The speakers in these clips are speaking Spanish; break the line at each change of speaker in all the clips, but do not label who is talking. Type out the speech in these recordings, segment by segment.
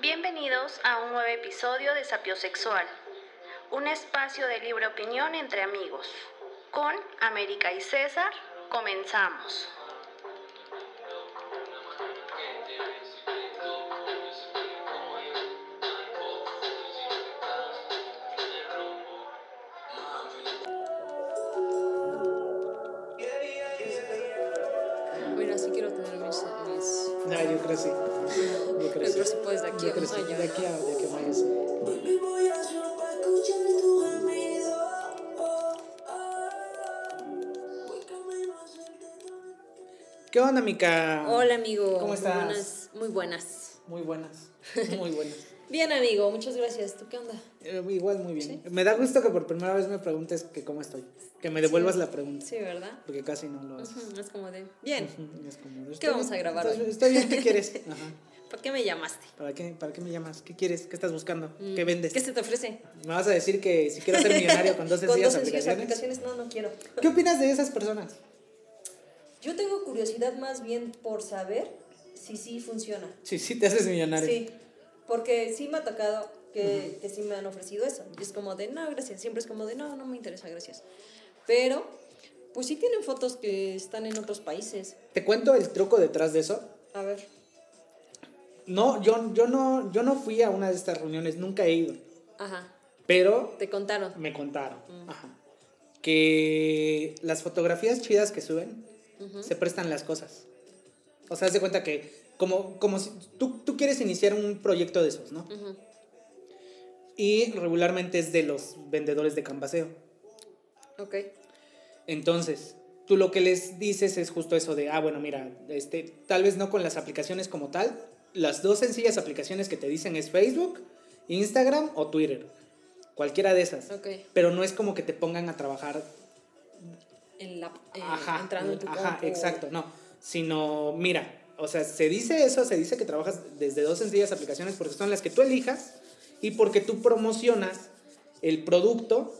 Bienvenidos a un nuevo episodio de Sapiosexual, un espacio de libre opinión entre amigos. Con América y César, comenzamos.
Onda, Mica?
Hola, amigo.
¿Cómo estás?
Muy buenas. Muy buenas.
Muy buenas. Muy buenas.
Bien, amigo, muchas gracias. ¿Tú qué onda?
Eh, igual, muy bien. Me da gusto que por primera vez me preguntes que cómo estoy. Que me devuelvas la pregunta.
Sí, ¿verdad?
Porque casi no lo haces.
Ujú, Es como de. Bien.
Es como,
¿Qué
estoy
vamos a grabar
Estoy,
hoy?
estoy bien, ¿qué quieres? Ajá.
¿Por qué me llamaste?
¿Para qué, ¿Para qué me llamas? ¿Qué quieres? ¿Qué estás buscando? ¿Qué vendes?
Mm, ¿Qué se te ofrece?
¿Me vas a decir que si quiero ser millonario con dos
Con
sencillas
dos sencillas
aplicaciones?
aplicaciones, no, no quiero.
¿Qué opinas de esas personas?
Yo tengo curiosidad más bien por saber si sí funciona.
Sí, sí, te haces millonario.
Sí, porque sí me ha tocado que, que sí me han ofrecido eso. Y es como de, no, gracias. Siempre es como de, no, no me interesa, gracias. Pero, pues sí tienen fotos que están en otros países.
Te cuento el truco detrás de eso.
A ver.
No, yo, yo no, yo no fui a una de estas reuniones, nunca he ido.
Ajá,
Pero
te contaron.
me contaron ajá, que las fotografías chidas que suben se prestan las cosas. O sea, haz de cuenta que como, como si tú, tú quieres iniciar un proyecto de esos, ¿no? Y regularmente es de los vendedores de cambaseo.
Ok.
Entonces, tú lo que les dices es justo eso de, ah, bueno, mira, este, tal vez no con las aplicaciones como tal, las dos sencillas aplicaciones que te dicen es Facebook, Instagram o Twitter. Cualquiera de esas.
Ok.
Pero no es como que te pongan a trabajar
En la, eh,
ajá,
entrando en tu
ajá, exacto, no, sino, mira, o sea, se dice eso, se dice que trabajas desde dos sencillas aplicaciones porque son las que tú elijas y porque tú promocionas el producto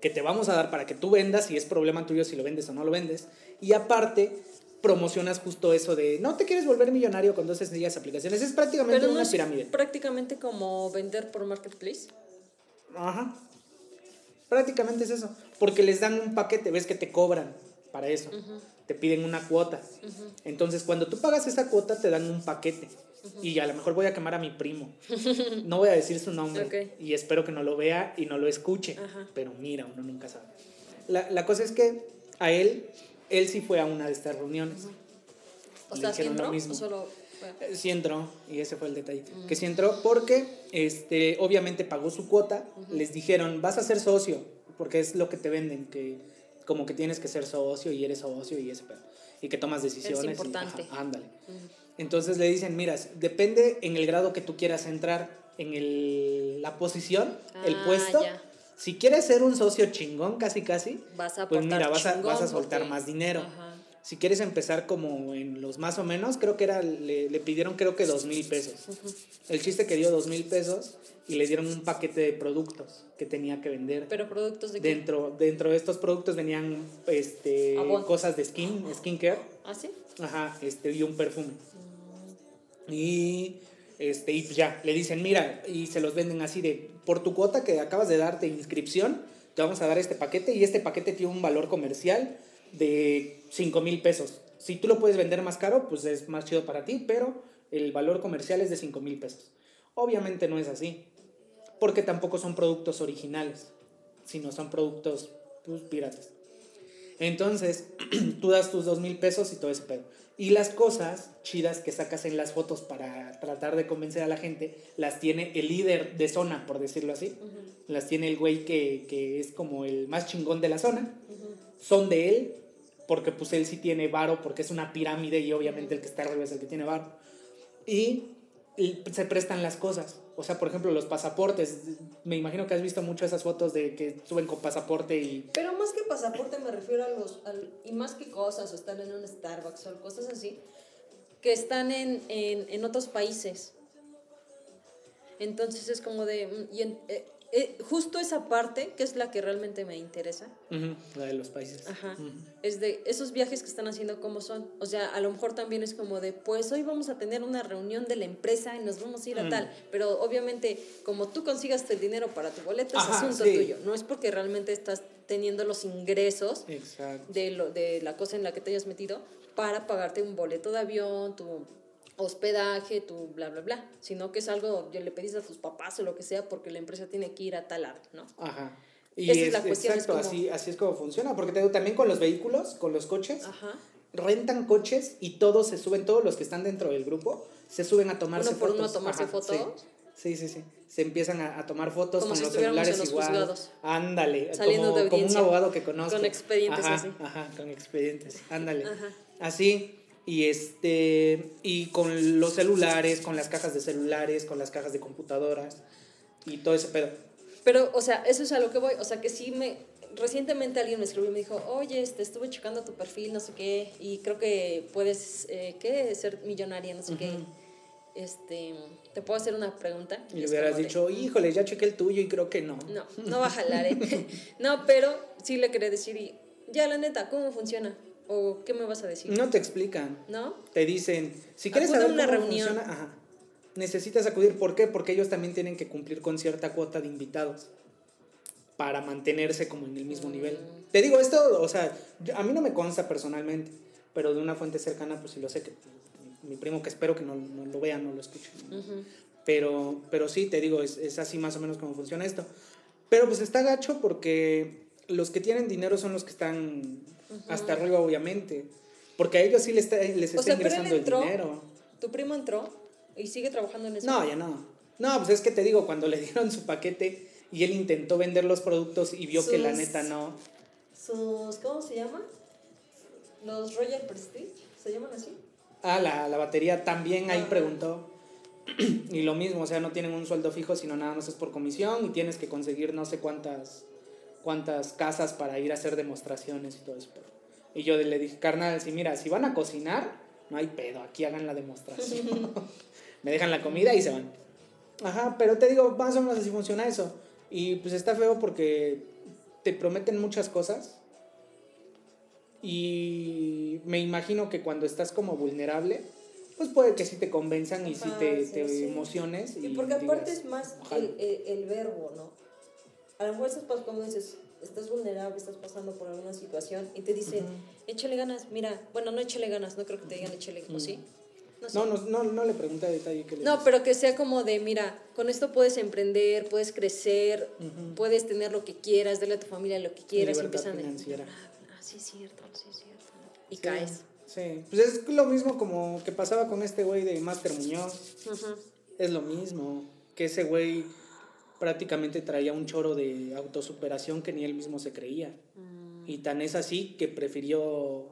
que te vamos a dar para que tú vendas y es problema tuyo si lo vendes o no lo vendes. Y aparte, promocionas justo eso de no te quieres volver millonario con dos sencillas aplicaciones. Es prácticamente
Pero no
una
es
pirámide.
prácticamente como vender por Marketplace.
Ajá. Prácticamente es eso. Porque les dan un paquete, ves que te cobran para eso. Te piden una cuota. Entonces, cuando tú pagas esa cuota, te dan un paquete. Y a lo mejor voy a quemar a mi primo. No voy a decir su nombre. Y espero que no lo vea y no lo escuche. Pero mira, uno nunca sabe. La, la cosa es que a él, él sí fue a una de estas reuniones.
O
Le
sea, ¿sí
hicieron lo mismo.
o solo
Sí entró, y ese fue el detalle. Que sí entró porque, este, obviamente pagó su cuota, les dijeron, vas a ser socio, porque es lo que te venden, que como que tienes que ser socio y eres socio y ese pedo, y que tomas decisiones. y-
importante.
ajá, ándale. Entonces le dicen, mira, depende en el grado que tú quieras entrar, en el, la posición, el
Ah,
puesto.
ya.
Si quieres ser un socio chingón, casi casi,
Vas a
pues mira, vas a,
chingón
vas a soltar
porque-
más dinero.
Ajá.
Si quieres empezar como en los más o menos, creo que era, le, le pidieron creo que dos mil pesos. El chiste que dio dos mil pesos y le dieron un paquete de productos que tenía que vender.
Pero productos de qué?
Dentro, dentro de estos productos venían este, cosas de skin, skincare,
¿Ah, sí?
ajá, este, y un perfume. Y, este, y ya, le dicen, mira, y se los venden así de, por tu cuota que acabas de darte inscripción, te vamos a dar este paquete y este paquete tiene un valor comercial de 5 mil pesos. Si tú lo puedes vender más caro, pues es más chido para ti, pero el valor comercial es de 5 mil pesos. Obviamente no es así, porque tampoco son productos originales, sino son productos pues, piratas. Entonces, tú das tus dos mil pesos y todo ese pedo. Y las cosas chidas que sacas en las fotos para tratar de convencer a la gente, las tiene el líder de zona, por decirlo así. Las tiene el güey que, que es como el más chingón de la zona. Son de él, porque pues él sí tiene varo, porque es una pirámide y obviamente el que está arriba es el que tiene varo. Y, y se prestan las cosas. O sea, por ejemplo, los pasaportes. Me imagino que has visto mucho esas fotos de que suben con pasaporte y
Pero más que pasaporte me refiero a los... y más que cosas, o están en un Starbucks o cosas así, que están en, en, en otros países. Entonces es como de... mm, Y, en- eh, eh, justo esa parte, que es la que realmente me interesa,
La de los países.
Ajá. Es de esos viajes que están haciendo, ¿cómo son? O sea, a lo mejor también es como de, pues hoy vamos a tener una reunión de la empresa y nos vamos a ir a tal. Pero obviamente, como tú consigas el dinero para tu boleto, es asunto
sí.
tuyo. No es porque realmente estás teniendo los ingresos
Exacto.
de, lo, de la cosa en la que te hayas metido para pagarte un boleto de avión, tu hospedaje, tu bla, bla, bla. Sino que es algo, yo le pediste a tus papás o lo que sea porque la empresa tiene que ir a tal lado, ¿no?
Ajá. Y
Esa es
es,
la cuestión, es
exacto,
como-
así, así es como funciona. Porque te digo, también con los vehículos, con los coches,
Ajá.
rentan coches y todos se suben, todos los que están dentro del grupo, se suben a tomarse
Uno por
fotos.
uno a tomarse
Ajá,
fotos.
Sí, sí, sí. sí. Se empiezan a, a tomar fotos
Como
con
si
los celulares
en los
igual.
juzgados.
Ándale,
Saliendo
como,
de
como un abogado que conozco.
Con expedientes
ajá,
así.
Ajá, con expedientes. Ándale.
Ajá.
Así. Y este y con los celulares, con las cajas de celulares, con las cajas de computadoras y todo ese pedo.
Pero, o sea, eso es a lo que voy. O sea, que sí me. Recientemente alguien me escribió y me dijo, oye, este, estuve checando tu perfil, no sé qué, y creo que puedes, eh, ¿qué? Ser millonaria, no sé qué.
Ujú.
Este, ¿te puedo hacer una pregunta?
Y le hubieras
como de,
dicho, híjole, ya chequé el tuyo y creo que no.
No, no va a jalar, ¿eh? no, pero sí le quería decir, y, ya, la neta, ¿cómo funciona? ¿O qué me vas a decir?
No te explican.
¿No?
Te dicen, si quieres
Acude a
saber
una
cómo
reunión.
funciona, ajá, necesitas acudir. ¿Por qué? Porque ellos también tienen que cumplir con cierta cuota de invitados para mantenerse como en el mismo nivel.
Mm.
Te digo esto, o sea, yo- a mí no me consta personalmente, pero de una fuente cercana, pues sí lo sé que mi primo que espero que no, no lo vea, no lo escuche. ¿no?
Ujú.
Pero, pero sí, te digo, es, es así más o menos como funciona esto. Pero pues está gacho porque los que tienen dinero son los que están hasta arriba, obviamente. Porque a ellos sí les está, les
O sea,
ingresando el dinero.
¿Tu primo entró y sigue trabajando en eso?
No, ya no. No, pues es que te digo, cuando le dieron su paquete y él intentó vender los productos y vio que la neta no.
Sus, ¿cómo se llama? Los Royal Prestige, ¿se llaman así?
Ah, la, la batería también ahí preguntó. y lo mismo, o sea, no tienen un sueldo fijo, sino nada más es por comisión y tienes que conseguir no sé cuántas, cuántas casas para ir a hacer demostraciones y todo eso. Y yo le dije, carnal, si mira, si van a cocinar, no hay pedo, aquí hagan la demostración. Me dejan la comida y se van. Ajá, pero te digo, más o menos así funciona eso. Y pues está feo porque te prometen muchas cosas. Y me imagino que cuando estás como vulnerable, pues puede que sí te convenzan y sí
Ajá,
te,
sí,
te
sí.
emociones. Y
Y porque aparte
digas,
es más el, el, el verbo, ¿no? A lo mejor estás pas- como dices, estás vulnerable, estás pasando por alguna situación y te dicen, échale ganas, mira, bueno, no échale ganas, no creo que te digan échale, ¿o sí? No, sé.
No, no, no, le pregunté a detalle qué le
No, pero que sea como de, mira, con esto puedes emprender, puedes crecer,
Ujú.
puedes tener lo que quieras, darle a tu familia lo que quieras. a-
financiera.
Ah, sí es cierto, sí es cierto. Y
Sí,
caes.
Sí, pues es lo mismo como que pasaba con este güey de Master Muñoz. Es lo mismo, que ese güey prácticamente traía un choro de autosuperación que ni él mismo se creía.
Mm.
Y tan es así que prefirió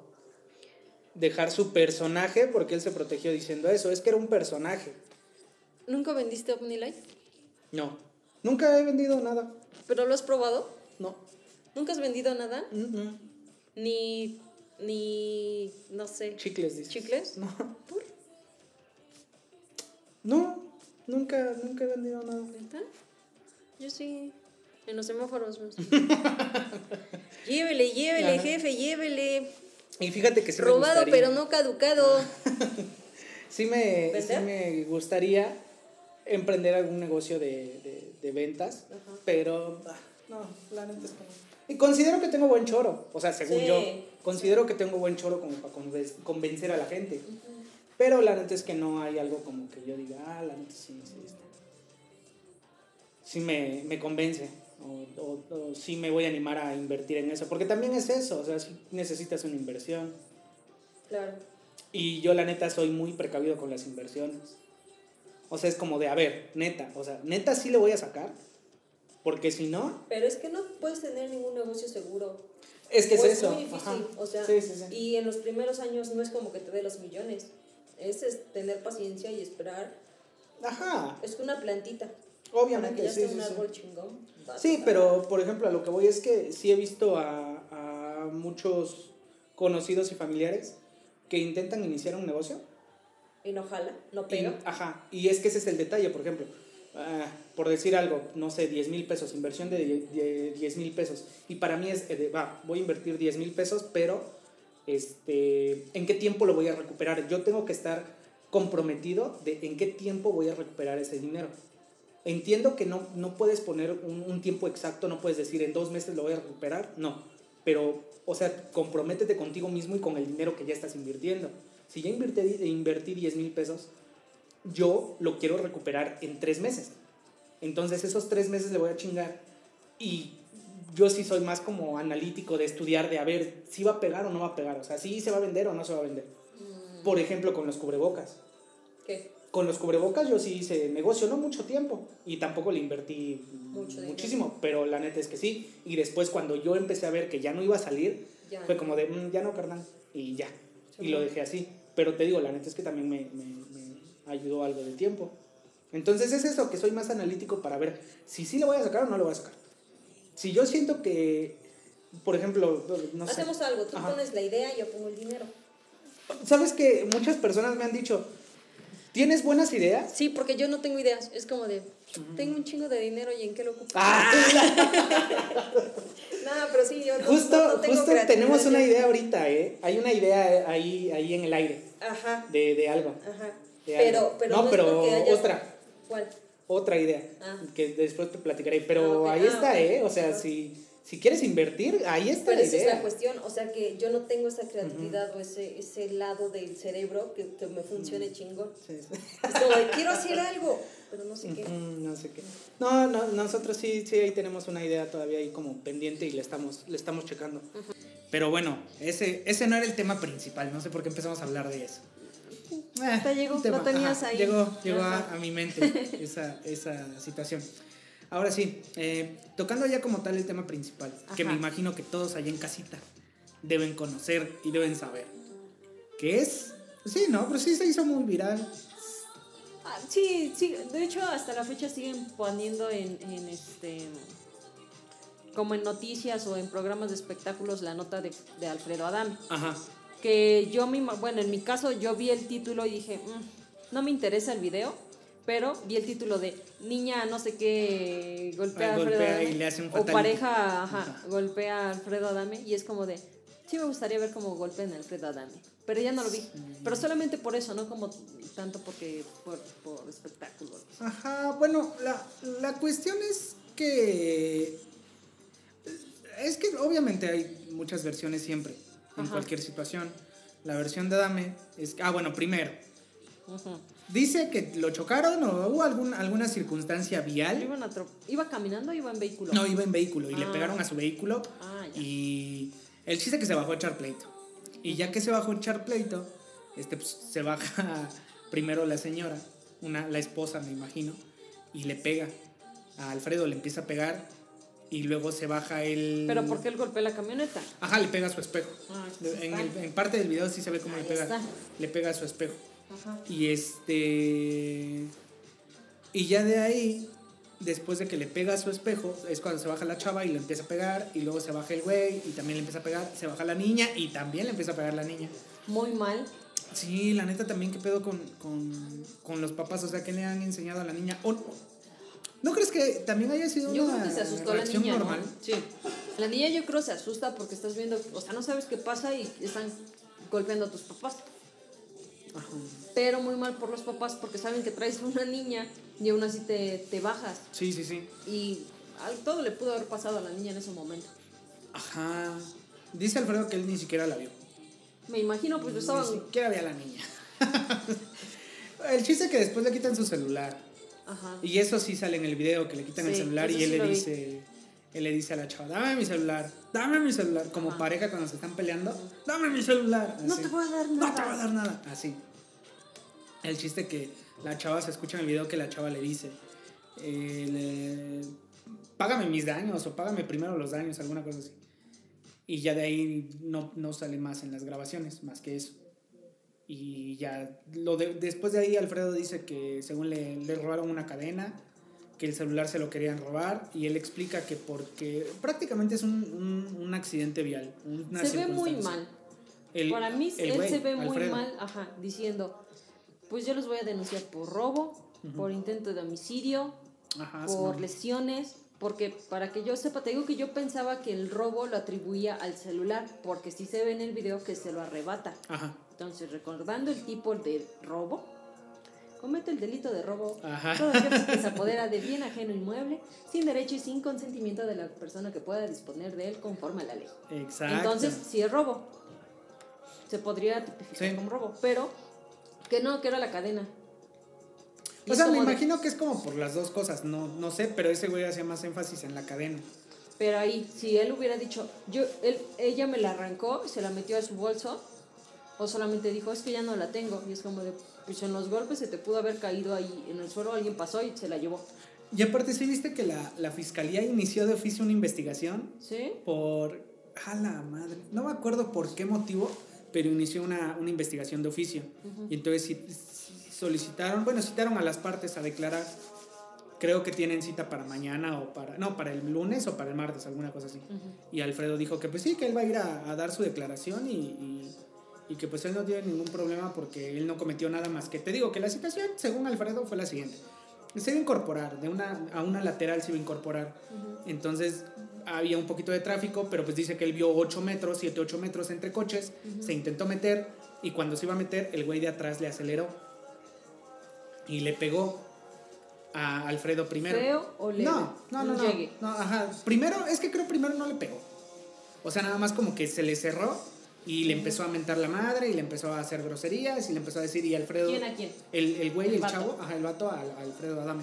dejar su personaje porque él se protegió diciendo eso. Es que era un personaje.
¿Nunca vendiste OmniLight?
No, nunca he vendido nada.
¿Pero lo has probado?
No.
¿Nunca has vendido nada?
Mm, mm.
Ni, ni, no sé.
Chicles, dices.
¿Chicles?
No.
¿Por?
No, nunca, nunca he vendido nada.
¿Neta? Yo sí. En los semáforos. ¿no? llévele, llévele,
Ajá.
jefe, llévele.
Y fíjate que sí
Robado, pero no caducado.
Sí me, sí me gustaría emprender algún negocio de, de- de ventas,
Ajá.
pero ah, no, la neta es que no. Y considero que tengo buen choro, o sea, según
Sí,
yo, considero que tengo buen choro como para conven- convencer a la gente. Pero la neta es que no hay algo como que yo diga, ah, la neta sí, sí, este, sí me, me convence. O, o- o sí me voy a animar a invertir en eso. Porque también es eso, o sea, sí necesitas una inversión.
Claro.
Y yo la neta soy muy precavido con las inversiones. O sea, es como de, a ver, neta, o sea, neta sí le voy a sacar. Porque si no,
Pero es que no puedes tener ningún negocio seguro.
es que es
O
eso.
muy difícil.
Ajá.
O sea,
sí, sí, sí.
y en los primeros años no es como que te dé los millones. Es, es tener paciencia y esperar.
Ajá,
Es una plantita.
Obviamente,
para que ya
sí,
un
sí.
árbol chingón.
Sí, pero por ejemplo, a lo que voy es que sí he visto a, a muchos conocidos y familiares que intentan iniciar un negocio.
Y no jala, no
Y,
pega.
ajá, y es que ese es el detalle, por ejemplo. ah, por decir algo, no sé, 10 mil pesos, inversión de, die- de 10 mil pesos. Y para mí es, eh, va, voy a invertir 10 mil pesos, pero este, ¿en qué tiempo lo voy a recuperar? Yo tengo que estar comprometido de en qué tiempo voy a recuperar ese dinero. Entiendo que no, no puedes poner un, un tiempo exacto, no puedes decir en dos meses lo voy a recuperar, no. Pero, o sea, comprométete contigo mismo y con el dinero que ya estás invirtiendo. Si ya invertí, invertí 10 mil pesos, yo lo quiero recuperar en tres meses. Entonces esos tres meses le voy a chingar. Y yo sí soy más como analítico de estudiar, de a ver si va a pegar o no va a pegar. O sea, si se va a vender o no se va a vender. Por ejemplo, con los cubrebocas.
¿Qué?
Con los cubrebocas yo sí hice negocio, no mucho tiempo. Y tampoco le invertí
Mucho
muchísimo. Pero la neta es que sí. Y después cuando yo empecé a ver que ya no iba a salir,
Ya.
fue como de, "Mm, ya no, carnal. Y ya. Y lo dejé así. Pero te digo, la neta es que también me, me, me ayudó algo de tiempo. Entonces es eso, que soy más analítico para ver si sí le voy a sacar o no le voy a sacar. Si yo siento que, por ejemplo, no sé.
Hacemos algo, tú
Ajá.
pones la idea y yo pongo el dinero.
¿Sabes que muchas personas me han dicho, ¿tienes buenas ideas?
Sí, porque yo no tengo ideas. Es como de, tengo un chingo de dinero y en qué lo ocupo.
Ah,
No, pero sí, yo no,
justo,
no- tengo
justo tenemos una idea ahorita, ¿eh? Hay una idea ahí, ahí en el aire
Ajá,
de, de algo.
ajá.
de
Pero,
algo.
pero
no, pero otra,
¿Cuál?
otra idea,
Ah.
que después te platicaré. Pero
Ah,
ahí
Ah,
está. ¿eh? O sea,
Ajá.
si, si quieres invertir, ahí está
Pero
la
esa es
idea.
la cuestión, o sea que yo no tengo esa creatividad o ese, ese lado del cerebro que, que me funcione chingón.
Sí, sí.
Es como de, quiero hacer algo, pero no sé qué.
Ujú, no sé qué. No, no, nosotros sí, sí, ahí tenemos una idea todavía ahí como pendiente y le estamos, le estamos checando. Pero bueno, ese, ese no era el tema principal, no sé por qué empezamos a hablar de eso. Eh,
Te llegó, lo tenías ahí.
Llegó, llegó a, a mi mente esa, esa situación. Ahora sí, eh, tocando ya como tal el tema principal, que me imagino que todos allá en casita deben conocer y deben saber. ¿Qué es? Sí, no, pero sí se hizo muy viral.
Ah, sí, sí, de hecho hasta la fecha siguen poniendo en, en este como en noticias o en programas de espectáculos la nota de, de Alfredo Adame.
Ajá.
Que yo misma, bueno, en mi caso yo vi el título y dije, "Mm, no me interesa el video, pero vi el título de niña no sé qué golpea a Alfredo
y
Adame
le hace un
o pareja ajá,
Ajá.
golpea a Alfredo Adame y es como de sí me gustaría ver cómo golpean a Alfredo Adame, pero ya no lo vi. Pero solamente por eso, no como tanto porque por, por espectáculos.
Ajá, bueno, la, la cuestión es que. Es que obviamente hay muchas versiones siempre, en
Ajá.
cualquier situación. La versión de Dame es. Ah, bueno, primero.
Ujú.
Dice que lo chocaron o hubo algún, alguna circunstancia vial.
Iban a tro- ¿Iba caminando o iba en vehículo?
No, iba en vehículo y le
Ah.
pegaron a su vehículo.
Ah, ya.
Y el chiste que se bajó a echar pleito. Y ya que se bajó a echar pleito, este, pues, se baja primero la señora, una, la esposa me imagino, y le pega. A Alfredo le empieza a pegar y luego se baja el...
¿Pero por qué él golpea la camioneta?
Ajá, le pega a su espejo.
Ah,
en, el- en parte del video sí se ve cómo le pega.
está.
Le pega a su espejo.
Ajá.
Y este. Y ya de ahí, después de que le pega a su espejo, es cuando se baja la chava y le empieza a pegar. Y luego se baja el güey y también le empieza a pegar. Se baja la niña y también le empieza a pegar la niña.
Muy mal.
Sí, la neta también, ¿qué pedo con, con, con los papás? O sea, ¿qué le han enseñado a la niña? ¿O no? ¿No crees que también haya sido
Yo
una
creo que se asustó la niña,
normal?
¿no? Sí. La niña yo creo se asusta porque estás viendo, o sea, no sabes qué pasa y están golpeando a tus papás.
Ajá.
Pero muy mal por los papás porque saben que traes una niña y aún así te, te bajas.
Sí, sí, sí.
Y al- todo le pudo haber pasado a la niña en ese momento.
Ajá. Dice Alfredo que él ni siquiera la vio.
Me imagino, pues lo estaban...
Ni siquiera ve a la niña. el chiste es que después le quitan su celular.
Ajá.
Y eso sí sale en el video, que le quitan el celular y él
sí
le
vi.
dice, él le dice a la chava, dame mi celular, dame mi celular, como
Ajá.
pareja cuando se están peleando, dame mi celular.
No te voy a dar
No
nada.
te voy a dar nada. Así. El chiste que la chava se escucha en el video que la chava le dice, eh, le- págame mis daños o págame primero los daños, alguna cosa así. Y ya de ahí no, no sale más en las grabaciones, más que eso. Y ya, lo de- después de ahí Alfredo dice que según le, le robaron una cadena, que el celular se lo querían robar, y él explica que porque prácticamente es un, un, un accidente vial.
se ve muy mal.
El-
Para mí
el
él
güey,
se ve muy
Alfredo.
mal, ajá, diciendo, pues yo los voy a denunciar por robo, por intento de homicidio,
Ajá,
por lesiones, porque para que yo sepa, te digo que yo pensaba que el robo lo atribuía al celular, porque sí se ve en el video que se lo arrebata.
Ajá.
Entonces, recordando el tipo de robo, comete el delito de robo. Todo aquel que se apodera de bien ajeno inmueble, sin derecho y sin consentimiento de la persona que pueda disponer de él conforme a la ley.
Exacto.
Entonces, si es robo, se podría tipificar
Sí.
como robo, pero que no, que era la cadena. Y
O sea, me
de-
imagino que es como por las dos cosas, no, no sé, pero ese güey hacía más énfasis en la cadena.
Pero ahí, si él hubiera dicho, yo, él, ella me la arrancó y se la metió a su bolso, o solamente dijo, es que ya no la tengo, y es como de, pues en los golpes se te pudo haber caído ahí en el suelo, alguien pasó y se la llevó.
Y aparte, ¿sí viste que la, la fiscalía inició de oficio una investigación
¿Sí?
por... A la madre. No me acuerdo por qué motivo, pero inició una, una investigación de oficio. Y entonces solicitaron, bueno, citaron a las partes a declarar. Creo que tienen cita para mañana o para... No, para el lunes o para el martes, alguna cosa así. Y Alfredo dijo que pues sí, que él va a ir a, a dar su declaración y, y, y que pues él no tiene ningún problema porque él no cometió nada más que... Te digo que la situación, según Alfredo, fue la siguiente. Se iba a incorporar, de una a una lateral se iba a incorporar. Entonces había un poquito de tráfico, pero pues dice que él vio 8 metros, 7, 8 metros entre coches, se intentó meter y cuando se iba a meter, el güey de atrás le aceleró y le pegó a Alfredo primero.
¿Feo o leve?
No, no, no, no,
llegue.
no, ajá. Primero, es que creo primero no le pegó. O sea, nada más como que se le cerró y le empezó a mentar la madre y le empezó a hacer groserías y le empezó a decir, y Alfredo...
¿Quién a quién?
El, el güey,
El
el, chavo, ajá, el vato, al, a Alfredo Adame.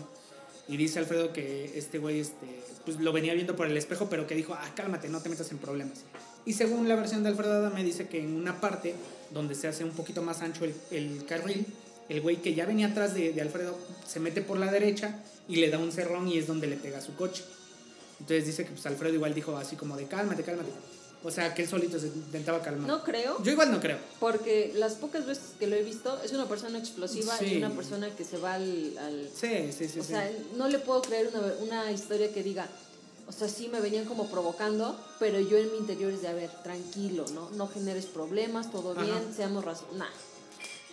Y dice Alfredo que este güey este, pues lo venía viendo por el espejo, pero que dijo, ah, cálmate, no te metas en problemas. Y según la versión de Alfredo Adame, dice que en una parte donde se hace un poquito más ancho el, el carril, el güey que ya venía atrás de, de Alfredo se mete por la derecha y le da un cerrón y es donde le pega su coche. Entonces dice que pues Alfredo igual dijo así como de cálmate, cálmate. O sea, que él solito se intentaba calmar.
No creo,
Yo igual no creo.
porque las pocas veces que lo he visto, es una persona explosiva
Sí.
y una persona que se va al... al-
Sí, sí, sí.
o
sí.
sea, no le puedo creer una, una historia que diga, o sea, sí me venían como provocando, pero yo en mi interior es de, a ver, tranquilo, ¿no? No generes problemas, todo
Ajá.
bien, seamos razón. Nah.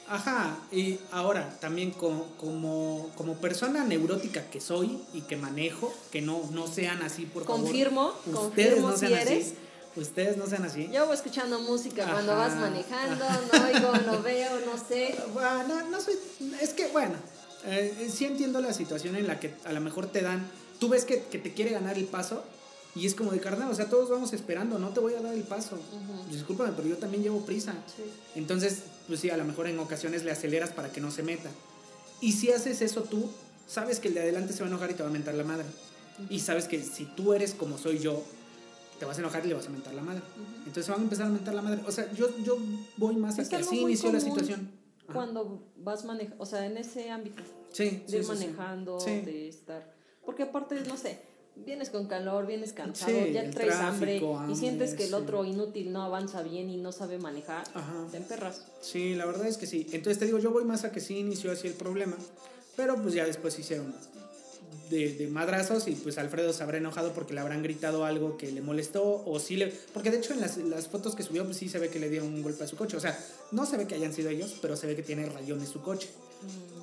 Ajá, y ahora también como, como, como persona neurótica que soy y que manejo, que no, no sean así, por favor.
Confirmo, confirmo
no
si eres.
así. Ustedes no sean así.
Yo voy escuchando música cuando
Ajá,
vas manejando, no oigo, no veo, no sé.
Bueno, no, no soy. Es que, bueno, eh, sí entiendo la situación en la que a lo mejor te dan. Tú ves que, que te quiere ganar el paso y es como de carnal, o sea, todos vamos esperando, no te voy a dar el paso.
Ujú.
Discúlpame, pero yo también llevo prisa.
Sí.
Entonces, pues sí, a lo mejor en ocasiones le aceleras para que no se meta. Y si haces eso tú, sabes que el de adelante se va a enojar y te va a mentar la madre. Y sabes que si tú eres como soy yo, te vas a enojar y le vas a mentar la madre. Entonces se van a empezar a mentar la madre. O sea, yo, yo voy más a que así inició la situación. Ajá.
Cuando vas manejando, o sea, en ese ámbito,
Sí,
de ir
sí,
manejando,
Sí.
de estar. Porque aparte, no sé, vienes con calor, vienes cansado,
Sí,
ya traes hambre, y sientes que el
sí.
otro inútil no avanza bien y no sabe manejar,
Ajá.
te emperras.
Sí, la verdad es que sí. Entonces te digo, yo voy más a que sí inició así el problema, pero pues ya después hicieron de, de madrazos y pues Alfredo se habrá enojado porque le habrán gritado algo que le molestó o sí le... Porque de hecho en las, las fotos que subió pues sí se ve que le dieron un golpe a su coche. O sea, no se ve que hayan sido ellos, pero se ve que tiene rayones su coche.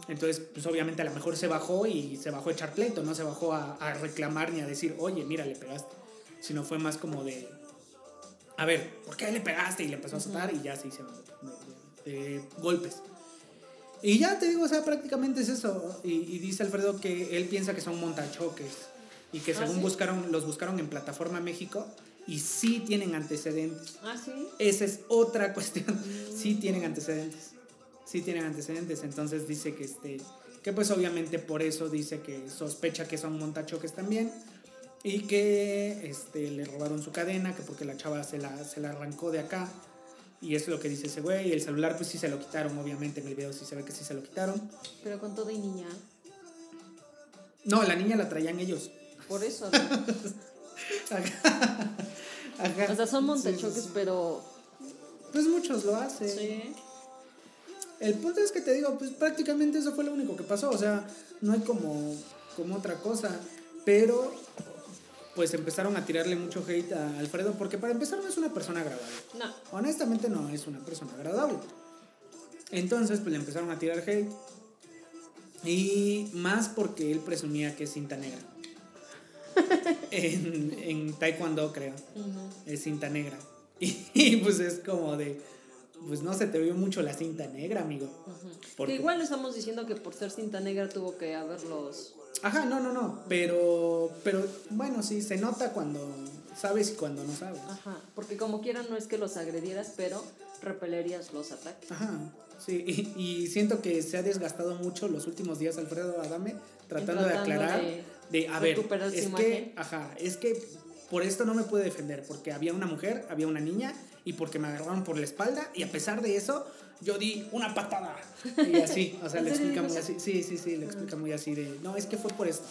Entonces, pues obviamente a lo mejor se bajó y se bajó a echar pleito, no se bajó a, a reclamar ni a decir, oye, mira, le pegaste. Sino fue más como de, a ver, ¿por qué le pegaste? Y le empezó a azotar y ya se hicieron de- de- de golpes. Y ya te digo, o sea, prácticamente es eso. Y, y dice Alfredo que él piensa que son montachoques y que
¿Ah,
según
sí?
buscaron, los buscaron en Plataforma México y sí tienen antecedentes.
Ah, sí.
Esa es otra cuestión. Sí tienen antecedentes. Sí tienen antecedentes. Entonces dice que este. Que pues obviamente por eso dice que sospecha que son montachoques también. Y que este, le robaron su cadena, que porque la chava se la, se la arrancó de acá. Y eso es lo que dice ese güey. Y el celular pues sí se lo quitaron, obviamente. En el video sí se ve que sí se lo quitaron.
Pero con todo y niña.
No, la niña la traían ellos.
Por eso. ¿no?
Ajá. Ajá.
O sea, son
Sí,
montachoques,
sí, sí.
pero.
Pues muchos lo hacen.
Sí.
El punto es que te digo, pues prácticamente eso fue lo único que pasó, o sea, no hay como, como otra cosa, pero pues empezaron a tirarle mucho hate a Alfredo, porque para empezar no es una persona agradable,
No.
honestamente no es una persona agradable. Entonces pues le empezaron a tirar hate Y más porque él presumía que es cinta negra. en, en Taekwondo, creo. Es cinta negra. Y, pues es como de. Pues no se te vio mucho la cinta negra, amigo.
Que
Porque-
igual no estamos diciendo que por ser cinta negra tuvo que haberlos.
Ajá, no, no, no. Pero, pero bueno, sí, se nota cuando sabes y cuando no sabes.
Ajá. Porque como quieran, no es que los agredieras, pero repelerías los ataques.
Ajá, sí. Y, y siento que se ha desgastado mucho los últimos días Alfredo Adame tratando, de aclarar.
de
De, a ver, es
imagen.
que, ajá, es que por esto no me puede defender, porque había una mujer, había una niña, y porque me agarraron por la espalda, y a pesar de eso, yo di una patada. Y así, o sea,
¿En
le explica muy así. Sí, sí, sí, le explica muy así de, no, es que fue por esto.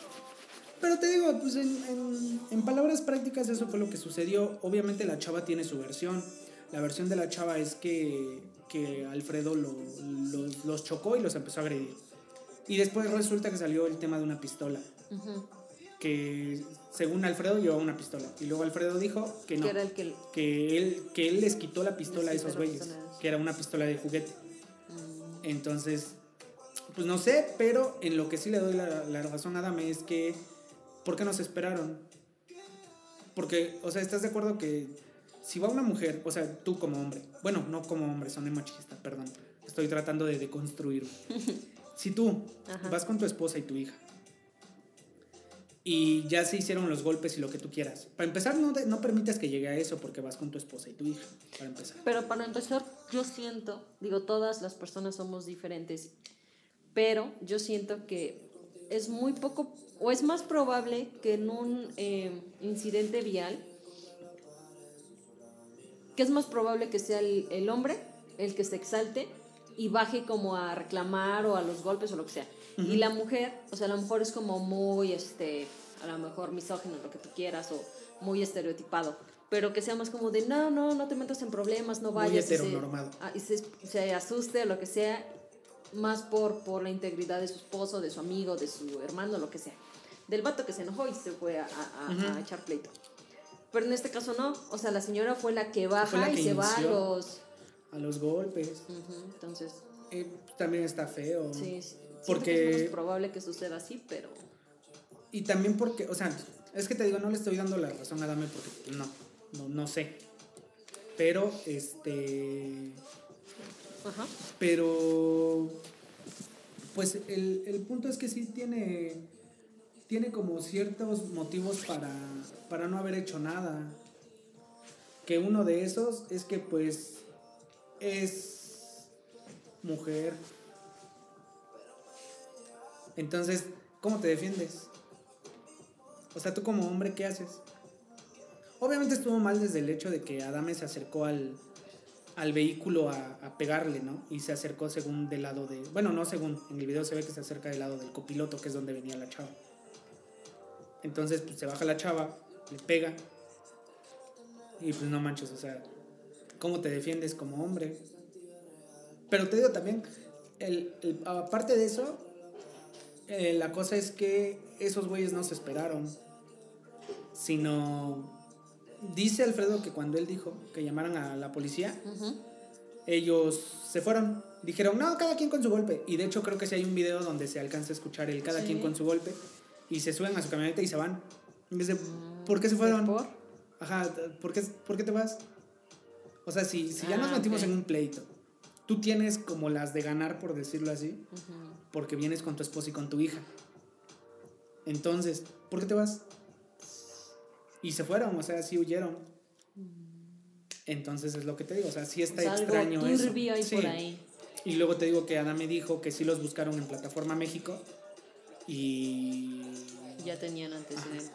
Pero te digo, pues en, en, en palabras prácticas eso fue lo que sucedió. Obviamente la chava tiene su versión. La versión de la chava es que, que Alfredo lo- los, los chocó y los empezó a agredir. Y después resulta que salió el tema de una pistola.
Ujú.
Que según Alfredo llevaba una pistola. Y luego Alfredo dijo que no.
Que era el que.
Que él, que él les quitó la pistola a esos güeyes. Que era una pistola de juguete.
Mm,
Entonces, pues no sé, pero en lo que sí le doy la, la razón a Adame es que, ¿por qué no se esperaron? Porque, o sea, ¿estás de acuerdo que si va una mujer, o sea, tú como hombre, bueno, no como hombre, son de machista, perdón, estoy tratando de deconstruir. si tú
Ajá.
vas con tu esposa y tu hija y ya se hicieron los golpes y lo que tú quieras, para empezar no, de- no permites que llegue a eso porque vas con tu esposa y tu hija, para empezar.
Pero para empezar, yo siento, digo, todas las personas somos diferentes, pero yo siento que es muy poco, o es más probable que en un eh, incidente vial, que es más probable que sea el, el hombre el que se exalte y baje como a reclamar o a los golpes o lo que sea. Y la mujer, o sea, a lo mejor es como muy, este, a lo mejor misógino, lo que tú quieras, o muy estereotipado. Pero que sea más como de, no, no, no te metas en problemas, no
Muy
vayas. y se-
heteronormado.
ah, y se, se asuste o lo que sea, más por, por la integridad de su esposo, de su amigo, de su hermano, lo que sea. Del vato que se enojó y se fue a, a- a-
Ujú.
a echar pleito. Pero en este caso no, o sea, la señora fue la que baja
la
y
que
se va a los...
A los golpes.
Ujú, entonces,
Eh, también está feo.
sí, sí,
Porque-
es menos probable que suceda así, pero...
Y también porque, o sea, es que te digo, no le estoy dando la razón a Dame porque no, no, no sé. Pero, este.
Ajá.
Pero. Pues el, el punto es que sí tiene. Tiene como ciertos motivos para, para no haber hecho nada. Que uno de esos es que, pues. Es. Mujer. Entonces, ¿cómo te defiendes? O sea, tú como hombre, ¿qué haces? Obviamente estuvo mal desde el hecho de que Adame se acercó al, al vehículo a, pegarle, ¿no? Y se acercó según del lado de... Bueno, no según, en el video se ve que se acerca del lado del copiloto, que es donde venía la chava. Entonces, pues se baja la chava, le pega. Y pues no manches, o sea, ¿cómo te defiendes como hombre? Pero te digo también, el, el- aparte de eso, eh, la cosa es que esos güeyes no se esperaron, sino dice Alfredo que cuando él dijo que llamaran a la policía, ellos se fueron, dijeron, no, cada quien con su golpe. Y de hecho creo que sí hay un video donde se alcanza a escuchar el cada
Sí.
quien con su golpe y se suben a su camioneta y se van. Y dice, ¿por qué se fueron?
¿Por?
Ajá, ¿por qué, por qué te vas? O sea, si, si ya nos
Ah,
metimos
ok.
en un pleito, tú tienes como las de ganar, por decirlo así, porque vienes con tu esposa y con tu hija. Entonces, ¿por qué te vas? Y se fueron, o sea, sí huyeron. Entonces es lo que te digo, o sea, sí está
Es algo
extraño eso.
turbio
Sí.
por ahí.
Y luego te digo que Ana me dijo que sí los buscaron en Plataforma México y
Ya tenían antecedentes.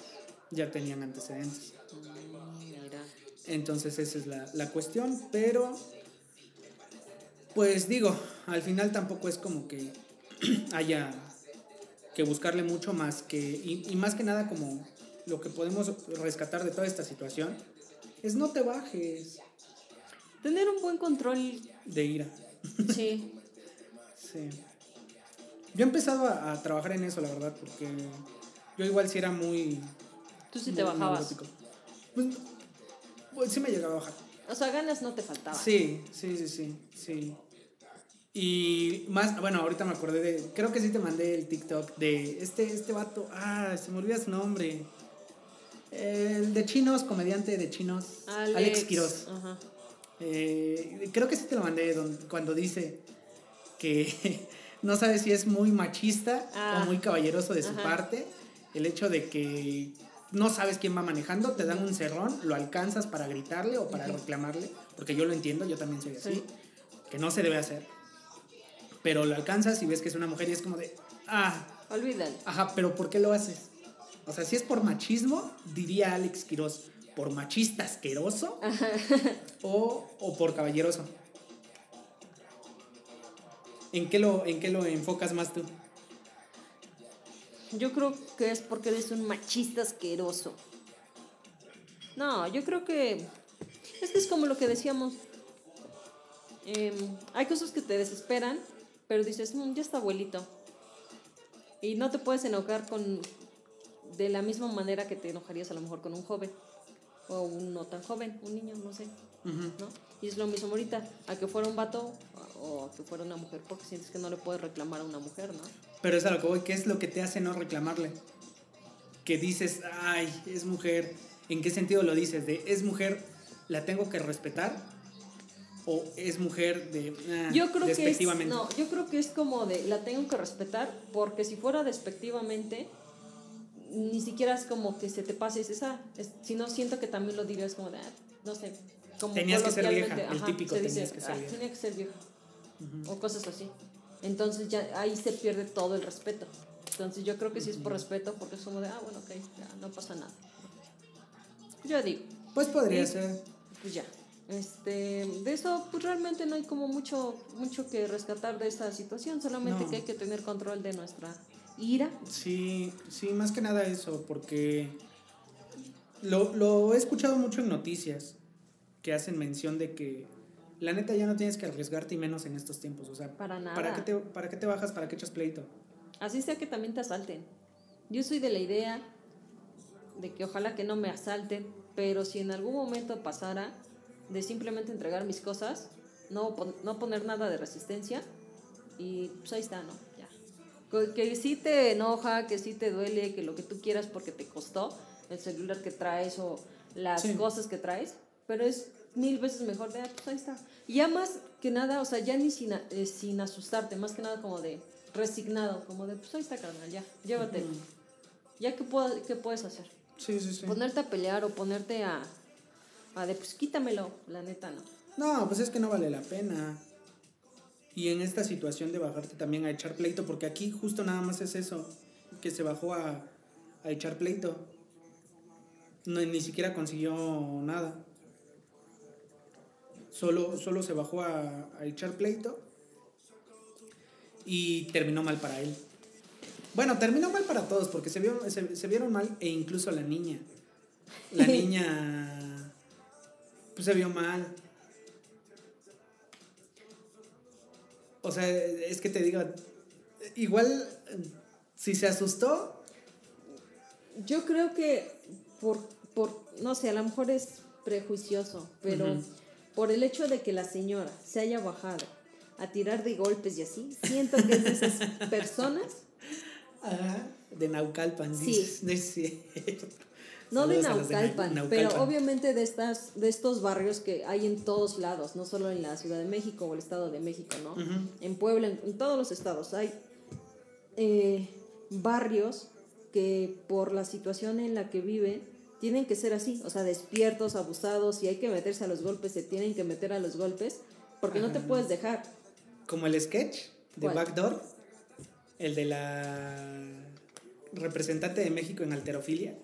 ya tenían antecedentes.
Mm, mira.
Entonces esa es la, la cuestión, pero pues digo, al final tampoco es como que haya que buscarle mucho más que, y, y más que nada como lo que podemos rescatar de toda esta situación, es no te bajes
Tener un buen control,
de ira.
sí.
Sí. Yo he empezado a, a trabajar en eso, la verdad, porque yo igual sí era muy...
Tú sí te
muy
bajabas.
neurótico. Pues, pues sí me llegaba a bajar.
O sea, ganas no te faltaban.
Sí, sí, sí, sí, sí. Y más, bueno, ahorita me acordé de, creo que sí te mandé el TikTok de este, este vato, ah, se me olvida su nombre. El de chinos, comediante de chinos, Alex, Quiroz.
Ajá.
Eh, creo que sí te lo mandé cuando dice que no sabe si es muy machista
Ah.
o muy caballeroso de su
Ajá.
parte el hecho de que no sabes quién va manejando, te dan un cerrón, lo alcanzas para gritarle o para reclamarle, porque yo lo entiendo, yo también soy así,
Sí.
que no se debe hacer. Pero lo alcanzas y ves que es una mujer y es como de, ah,
Olvídalo.
Ajá, pero ¿por qué lo haces? O sea, si es por machismo, diría Alex Quiroz, ¿por machista asqueroso? o, o por caballeroso. ¿En qué, lo, ¿En qué lo enfocas más tú?
Yo creo que es porque eres un machista asqueroso. No, yo creo que es que es como lo que decíamos. Em, hay cosas que te desesperan, pero dices, "Mm, ya está abuelito. Y no te puedes enojar con de la misma manera que te enojarías a lo mejor con un joven o un no tan joven, un niño, no sé. ¿no? Y es lo mismo ahorita, a que fuera un vato o que fuera una mujer, porque sientes que no le puedes reclamar a una mujer, ¿no?
Pero es a lo que voy, ¿qué es lo que te hace no reclamarle? Que dices, ay, es mujer. ¿En qué sentido lo dices? ¿De es mujer, la tengo que respetar? ¿O es mujer de ah,
Yo creo que es, no, yo creo que es como de la tengo que respetar porque si fuera despectivamente ni siquiera es como que se te pase ah, es- si no siento que también lo dirías como de, ah, no sé, como
Tenías que ser vieja, el típico
se
tenías
dice,
que ser
"Ah,
vieja".
tenía que ser vieja o cosas así. Entonces ya ahí se pierde todo el respeto. Entonces yo creo que sí es por respeto porque es como de, ah, bueno, ok, ya, no pasa nada. Yo digo,
Pues podría
Sí.
ser.
pues ya. Este, de eso, pues realmente no hay como mucho, mucho que rescatar de esta situación, solamente
No.
que hay que tener control de nuestra ira.
Sí, sí, más que nada eso, porque lo, lo he escuchado mucho en noticias que hacen mención de que la neta ya no tienes que arriesgarte y menos en estos tiempos. O sea,
Para nada.
¿para qué te, para qué te bajas? ¿Para qué echas pleito?
Así sea que también te asalten. Yo soy de la idea de que ojalá que no me asalten, pero si en algún momento pasara de simplemente entregar mis cosas, no, no poner nada de resistencia y pues ahí está, ¿no? Ya. Co- Que sí te enoja, que sí te duele, que lo que tú quieras porque te costó el celular que traes o las
Sí.
cosas que traes, pero es mil veces mejor de, ah, pues ahí está. Y ya más que nada, o sea, ya ni sin, a- eh, sin asustarte, más que nada como de resignado, como de, pues ahí está, carnal, ya, llévatelo. Ya, ¿qué, puedo, ¿qué puedes hacer?
Sí, sí, sí.
Ponerte a pelear o ponerte a, a de, pues quítamelo, la neta, no.
No, pues es que no vale la pena. Y en esta situación de bajarte también a echar pleito, porque aquí justo nada más es eso, que se bajó a, a echar pleito. No, ni siquiera consiguió nada. Solo, solo se bajó a, a echar pleito y terminó mal para él. Bueno, terminó mal para todos, porque se, vio, se, se vieron mal e incluso la niña. La niña pues se vio mal. O sea, es que te digo, igual si se asustó,
Yo creo que por, por, no sé, a lo mejor es prejuicioso, pero. Por el hecho de que la señora se haya bajado a tirar de golpes y así, siento que es de esas personas,
ajá, de Naucalpan,
Sí.
no es cierto.
no de
Saludos de
Naucalpan,
Nau-
pero obviamente de, estas, de estos barrios que hay en todos lados, no solo en la Ciudad de México o el Estado de México, ¿no? En Puebla, en, en todos los estados, hay eh, barrios que por la situación en la que viven tienen que ser así, o sea, despiertos, abusados, si hay que meterse a los golpes, se tienen que meter a los golpes, porque no te
Ajá.
puedes dejar.
Como el sketch de
¿Cuál?
Backdoor, el de la representante de México en alterofilia,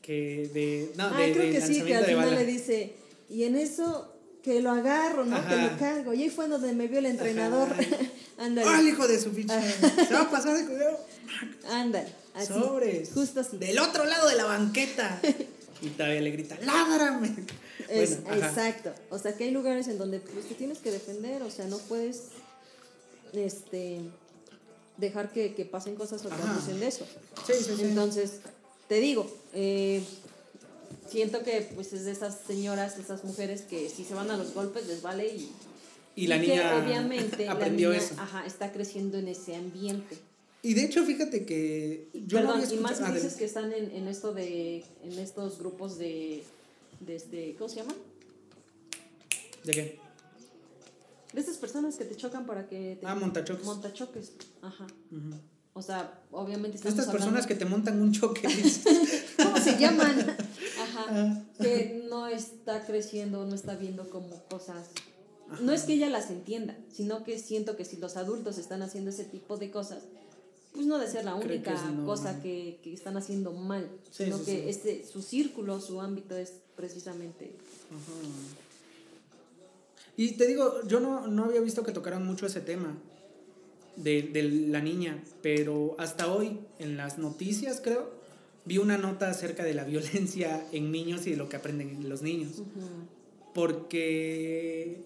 que de... No,
ah,
de,
creo
de
que sí, que al final le dice, y en eso que lo agarro, ¿no? Que
Ajá.
lo cargo. Y ahí fue donde me vio el entrenador.
Ajá.
ándale,
¡Ah, el hijo de su pinche! ¡Se va a pasar de cuidado!
ándale. Así,
Sobres.
Justo así.
Del otro lado de la banqueta. Y todavía le grita, ¡ládrame!
Es-
Bueno, ajá.
exacto. O sea, que hay lugares en donde pues, te tienes que defender, o sea, no puedes este dejar que, que pasen cosas o abusen de eso.
Sí, sí, sí.
Entonces, te digo, eh, siento que pues es de esas señoras, de esas mujeres que si se van a los golpes les vale y,
Y la
que
niña
obviamente
aprendió
la niña,
eso.
Ajá, está creciendo en ese ambiente.
Y de hecho, fíjate que yo no
Perdón,
había
y más
ah,
dices que están en, en esto de, en estos grupos de, de este, ¿cómo se llaman?
¿De qué?
De estas personas que te chocan para que te...
Ah, montachoques.
Montachoques, ajá. O sea, obviamente
Estas personas que te montan un choque.
¿Cómo se llaman? Ajá.
Ah.
Que no está creciendo, no está viendo como cosas. No es que ella las entienda, sino que siento que si los adultos están haciendo ese tipo de cosas, pues no de ser la
que
única cosa que, que están haciendo mal,
Sí,
sino
sí,
que
sí.
este su círculo, su ámbito es precisamente
Y te digo, yo no, no había visto que tocaran mucho ese tema de, de la niña, pero hasta hoy en las noticias, creo, vi una nota acerca de la violencia en niños y de lo que aprenden los niños. Porque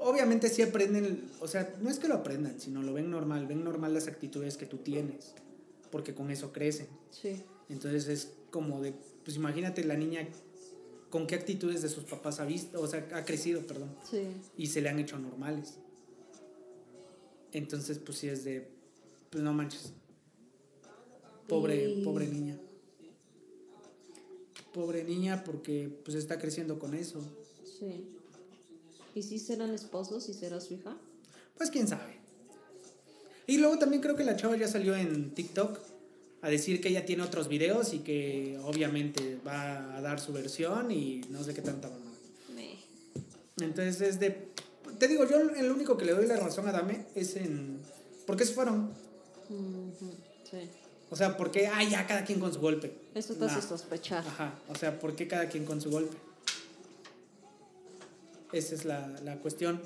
obviamente sí aprenden, o sea, no es que lo aprendan, sino lo ven normal, ven normal las actitudes que tú tienes, porque con eso crecen.
sí.
Entonces es como de, pues imagínate la niña con qué actitudes de sus papás ha visto, o sea, ha crecido, perdón,
Sí.
y se le han hecho normales. Entonces, pues sí es de, pues no manches. Pobre,
Y-
pobre niña. Pobre niña porque pues está creciendo con eso.
Sí. ¿Y si serán esposos y será su hija?
Pues quién sabe. Y luego también creo que la chava ya salió en TikTok a decir que ella tiene otros videos y que obviamente va a dar su versión y no sé qué tanta mamá. Entonces es de... Te digo, yo el único que le doy la razón a Dame es en... ¿Por qué se fueron?
Sí.
O sea, ¿por qué? Ah, ya cada quien con su golpe.
Eso te hace
Nah.
sospechar.
Ajá, o sea, ¿por qué cada quien con su golpe? Esa es la, la cuestión.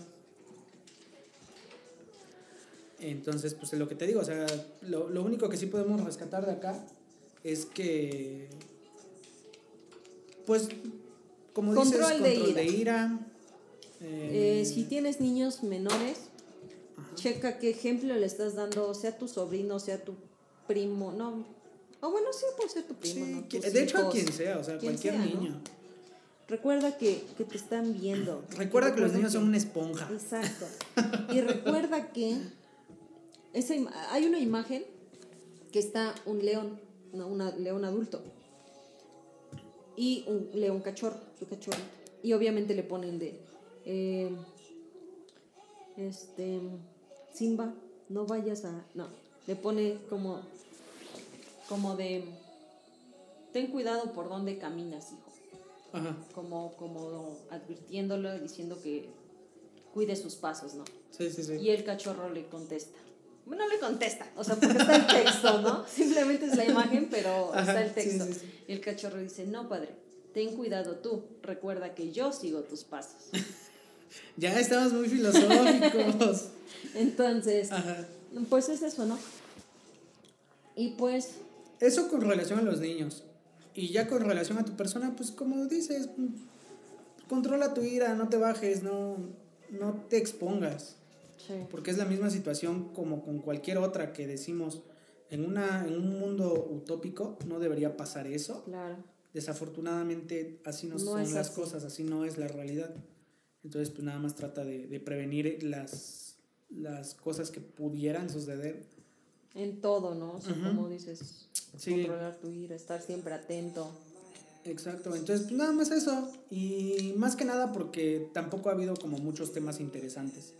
Entonces, pues es lo que te digo, o sea, lo, lo único que sí podemos rescatar de acá es que, pues, como dices,
Control de
control
ira.
de ira. eh,
Eh, si tienes niños menores, checa qué ejemplo le estás dando, sea tu sobrino, sea tu primo, no. O bueno, sí puede ser tu primo,
sí,
¿no?
que-
Tus
de hecho, a quien sea, o sea, cualquier
sea, ¿no? Recuerda que, que te están viendo.
Recuerda que los niños
que-
son una esponja.
Exacto. Y recuerda que esa hay una imagen que está un león, no, una león adulto y un león cachorro, su cachorro. Y obviamente le ponen de eh, este Simba, no vayas a no, le pone como como de ten cuidado por dónde caminas, hijo
Ajá,
como, como advirtiéndolo, diciendo que cuide sus pasos, ¿no?
sí, sí, sí.
Y el cachorro le contesta. Bueno, no le contesta, o sea, porque está el texto, ¿no? Simplemente es la imagen, pero
Ajá,
está el
sí,
texto.
sí, sí.
Y el cachorro dice, no, padre, ten cuidado tú, recuerda que yo sigo tus pasos.
Ya estamos muy filosóficos.
Entonces,
Ajá.
pues es eso, ¿no? Y pues,
Eso con relación a los niños. Y ya con relación a tu persona, pues como dices, controla tu ira, no te bajes, no, no te expongas.
sí,
Porque es la misma situación como con cualquier otra que decimos. En, una, en un mundo utópico no debería pasar eso.
claro.
Desafortunadamente así no,
No
son las
así.
cosas, así no es la realidad. Entonces pues nada más trata de, de prevenir las, las cosas que pudieran suceder.
En todo, ¿no? O sea,
Ujú.
como dices,
Sí.
controlar tu ira, estar siempre atento.
Exacto, entonces pues nada más eso. Y más que nada porque tampoco ha habido como muchos temas interesantes.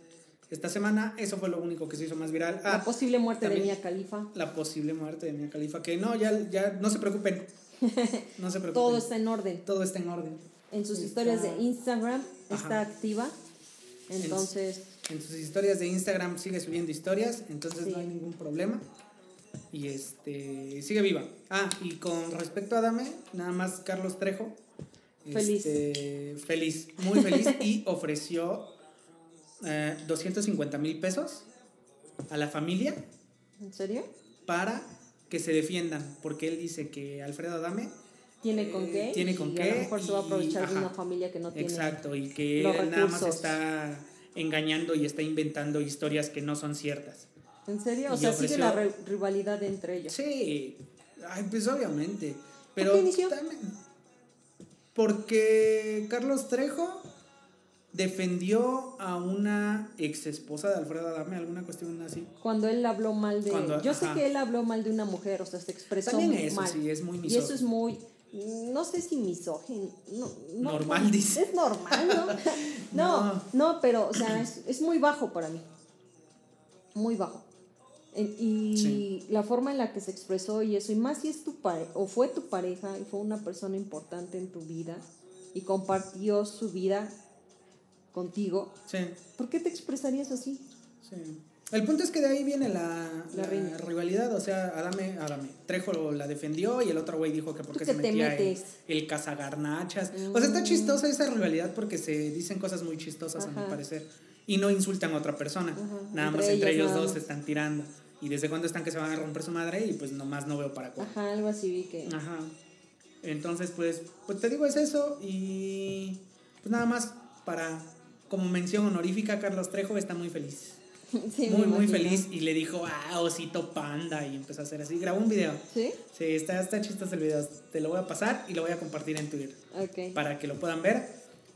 Esta semana eso fue lo único que se hizo más viral.
la
Ah,
posible muerte de
también-
Mia Khalifa.
la posible muerte de Mia Khalifa. Que no, ya, ya no se preocupen. No se preocupen.
Todo está en orden.
Todo está en orden.
En sus
Está-
historias de Instagram está
Ajá.
activa. Entonces,
En sus historias de Instagram sigue subiendo historias, entonces
Sí.
no hay ningún problema. Y este sigue viva. Ah, y con respecto a Dame, nada más Carlos Trejo.
Feliz.
este, feliz, muy feliz. y ofreció eh, 250 mil pesos a la familia
¿en serio?
para que se defiendan. Porque él dice que Alfredo Adame
¿Tiene con qué?
tiene con
y
qué
A lo mejor se va a
y-
aprovechar de
ajá.
una familia que no tiene.
Exacto, y que
los
él nada más está engañando y está inventando historias que no son ciertas.
¿En serio? O
Y
sea, sigue
ofreció-
la re- rivalidad entre ellos.
Sí, ay, pues obviamente. Pero
qué inició?
también- porque Carlos Trejo defendió a una ex esposa de Alfredo Adame, alguna cuestión así.
Cuando él habló mal de...
Cuando-
yo sé
ajá.
que él habló mal de una mujer, o sea, se expresó
También
muy
eso,
mal.
sí, es muy
Y eso es
misógino.
muy... No sé si misógino. No, no,
Normal,
no,
dice.
Es normal, ¿no? no,
No.
pero, o sea, es, es muy bajo para mí. Muy bajo. En- Y
Sí.
la forma en la que se expresó y eso, y más si es tu pareja, o fue tu pareja, y fue una persona importante en tu vida, y compartió su vida contigo,
Sí,
¿por qué te expresarías así?
sí. El punto es que de ahí viene la,
La
la
riña.
rivalidad, o sea, Adame, Adame, Trejo la defendió y el otro güey dijo que porque
que
se metía
metes?
el cazagarnachas. O sea, está chistosa esa rivalidad porque se dicen cosas muy chistosas a mi parecer y no insultan a otra persona.
Ajá.
Nada
Entre
más entre
ellos
dos se están tirando. Y desde cuándo están que se van a romper su madre y pues nomás no veo para cuándo.
Ajá, algo así vi que...
Ajá. Entonces, pues, pues te digo, es eso. Y pues nada más para, como mención honorífica, Carlos Trejo está muy feliz.
Sí,
muy, muy feliz. Y le dijo, ah, osito panda. Y empezó a hacer así. Grabó un video.
¿Sí?
Sí, está, está chistoso el video. Te lo voy a pasar y lo voy a compartir en Twitter
Ok.
para que lo puedan ver.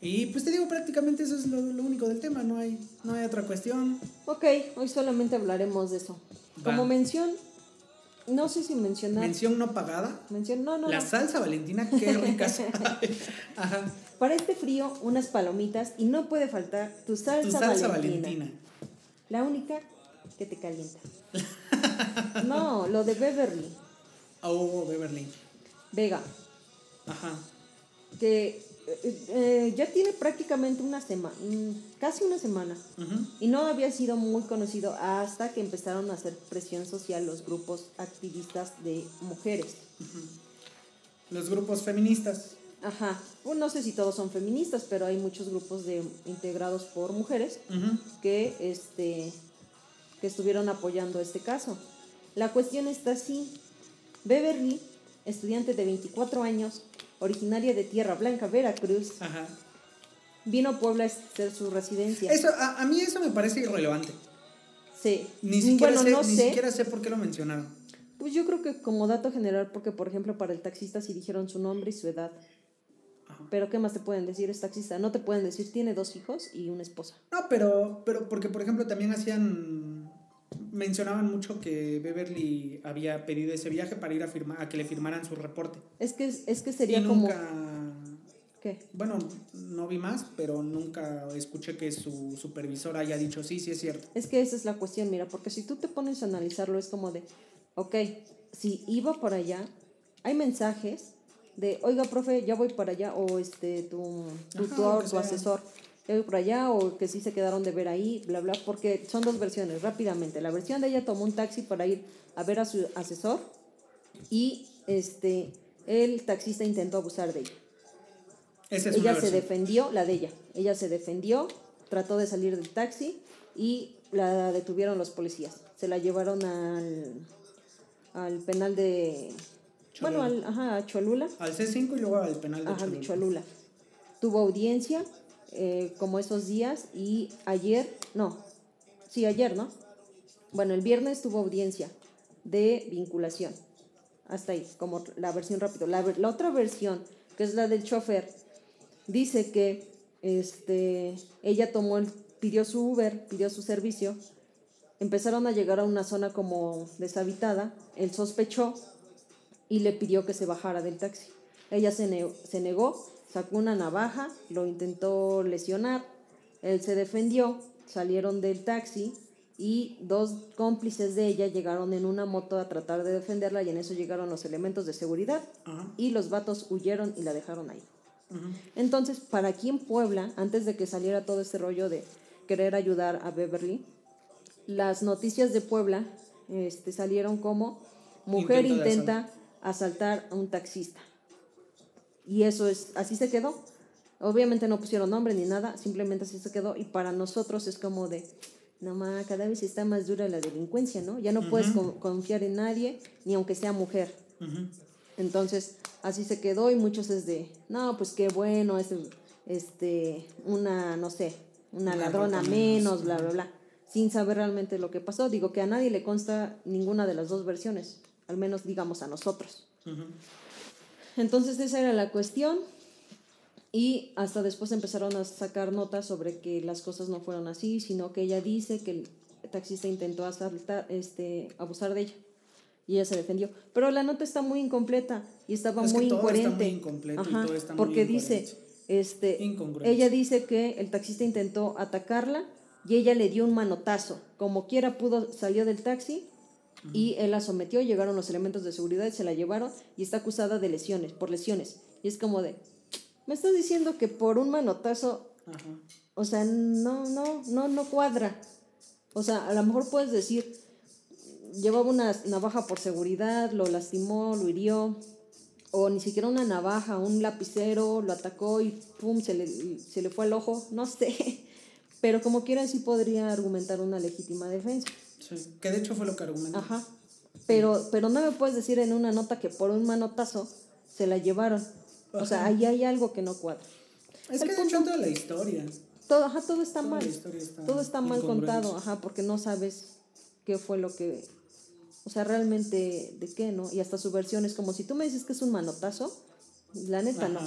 Y pues te digo, prácticamente eso es lo, lo único del tema. No hay, no hay otra cuestión.
Ok, hoy solamente hablaremos de eso.
Va.
Como mención, no sé si mencionar...
Mención no pagada.
mención, no, no,
La
no.
salsa Valentina, qué rica. Ajá.
Para este frío, unas palomitas y no puede faltar tu salsa,
Tu salsa
valentina.
Valentina.
La única que te calienta. no, lo de Beverly,
Oh, Beverly.
Vega,
Ajá.
que eh, eh, ya tiene prácticamente una semana, casi una semana. Y no había sido muy conocido hasta que empezaron a hacer presión social los grupos activistas de mujeres.
Los grupos feministas.
Ajá. Bueno, no sé si todos son feministas, pero hay muchos grupos de, integrados por mujeres que, este, que estuvieron apoyando este caso. La cuestión está así. Beverly, estudiante de 24 años, originaria de Tierra Blanca, Veracruz,
Ajá.
vino a Puebla a hacer su residencia.
Eso, a, a mí eso me parece irrelevante.
Sí.
Ni siquiera,
bueno,
sé,
no
ni
sé.
siquiera sé por qué lo mencionaron.
Pues yo creo que como dato general, porque por ejemplo para el taxista sí dijeron su nombre y su edad.
Ajá.
Pero ¿qué más te pueden decir? Es taxista. No te pueden decir tiene dos hijos y una esposa.
No, pero, pero porque por ejemplo también hacían, mencionaban mucho que Beverly había pedido ese viaje para ir a, firma, a que le firmaran su reporte.
Es que, es que sería
y
como...
nunca,
¿Qué?
bueno, no vi más, pero nunca escuché que su supervisor haya dicho, sí, sí es cierto.
Es que esa es la cuestión, mira, porque si tú te pones a analizarlo es como de, ok, si iba para allá, hay mensajes de, oiga, profe, ya voy para allá, o este, tu tutor, tu asesor, ya voy para allá, o que sí se quedaron de ver ahí, bla, bla, porque son dos versiones, rápidamente. La versión de ella tomó un taxi para ir a ver a su asesor y este, el taxista intentó abusar de ella.
Esa es
ella se defendió, la de ella. Ella se defendió, trató de salir del taxi y la detuvieron los policías. Se la llevaron al, al penal de... Bueno, al, ajá, a Cholula.
Al C5 y luego al penal de
Ajá,
Cholula.
Cholula. Tuvo audiencia eh, como esos días y ayer, no, sí, ayer, ¿no? Bueno, el viernes tuvo audiencia de vinculación. Hasta ahí, como la versión rápido. La, la otra versión, que es la del chofer, dice que este, ella tomó el, pidió su Uber, pidió su servicio, empezaron a llegar a una zona como deshabitada, él sospechó y le pidió que se bajara del taxi. Ella se, ne- se negó, sacó una navaja, lo intentó lesionar, él se defendió, salieron del taxi y dos cómplices de ella llegaron en una moto a tratar de defenderla y en eso llegaron los elementos de seguridad y los vatos huyeron y la dejaron ahí. Entonces, para aquí en Puebla, antes de que saliera todo este rollo de querer ayudar a Beverly, las noticias de Puebla este, salieron como mujer intenta asaltar a un taxista. Y eso es, así se quedó. Obviamente no pusieron nombre ni nada, simplemente así se quedó. Y para nosotros es como de, no cada vez está más dura la delincuencia, ¿no? Ya no puedes con- confiar en nadie, ni aunque sea mujer. Entonces, así se quedó y muchos es de, no, pues qué bueno, es este, una, no sé, una ladrona menos, bla, bla, bla, sin saber realmente lo que pasó. Digo que a nadie le consta ninguna de las dos versiones, al menos digamos a nosotros. Entonces, esa era la cuestión. Y hasta después empezaron a sacar notas sobre que las cosas no fueron así, sino que ella dice que el taxista intentó asaltar, este, abusar de ella. Y ella se defendió. Pero la nota está muy incompleta y estaba
Es que
muy
todo está
incoherente.
muy incompleto y
Ajá,
todo está muy
porque dice,
incoherente.
este, ella dice que el taxista intentó atacarla y ella le dio un manotazo. Como quiera pudo, salió del taxi y él la sometió, llegaron los elementos de seguridad y se la llevaron y está acusada de lesiones, por lesiones. Y es como de, me estás diciendo que por un manotazo,
Ajá.
o sea, no, no, no, no cuadra. O sea, a lo mejor puedes decir, llevaba una navaja por seguridad, lo lastimó, lo hirió, o ni siquiera una navaja, un lapicero, lo atacó y pum, se le, se le fue al ojo, no sé. Pero como quiera sí podría argumentar una legítima defensa.
Sí, que de hecho fue lo que argumentó.
Ajá. Pero, pero no me puedes decir en una nota que por un manotazo se la llevaron. O sea, ahí hay algo que no cuadra.
Es
El
que de hecho toda la historia.
Todo, ajá, todo está
Toda
mal.
está
todo está mal contado, ajá, porque no sabes qué fue lo que. O sea, realmente de qué, ¿no? Y hasta su versión es como si tú me dices que es un manotazo, la neta no.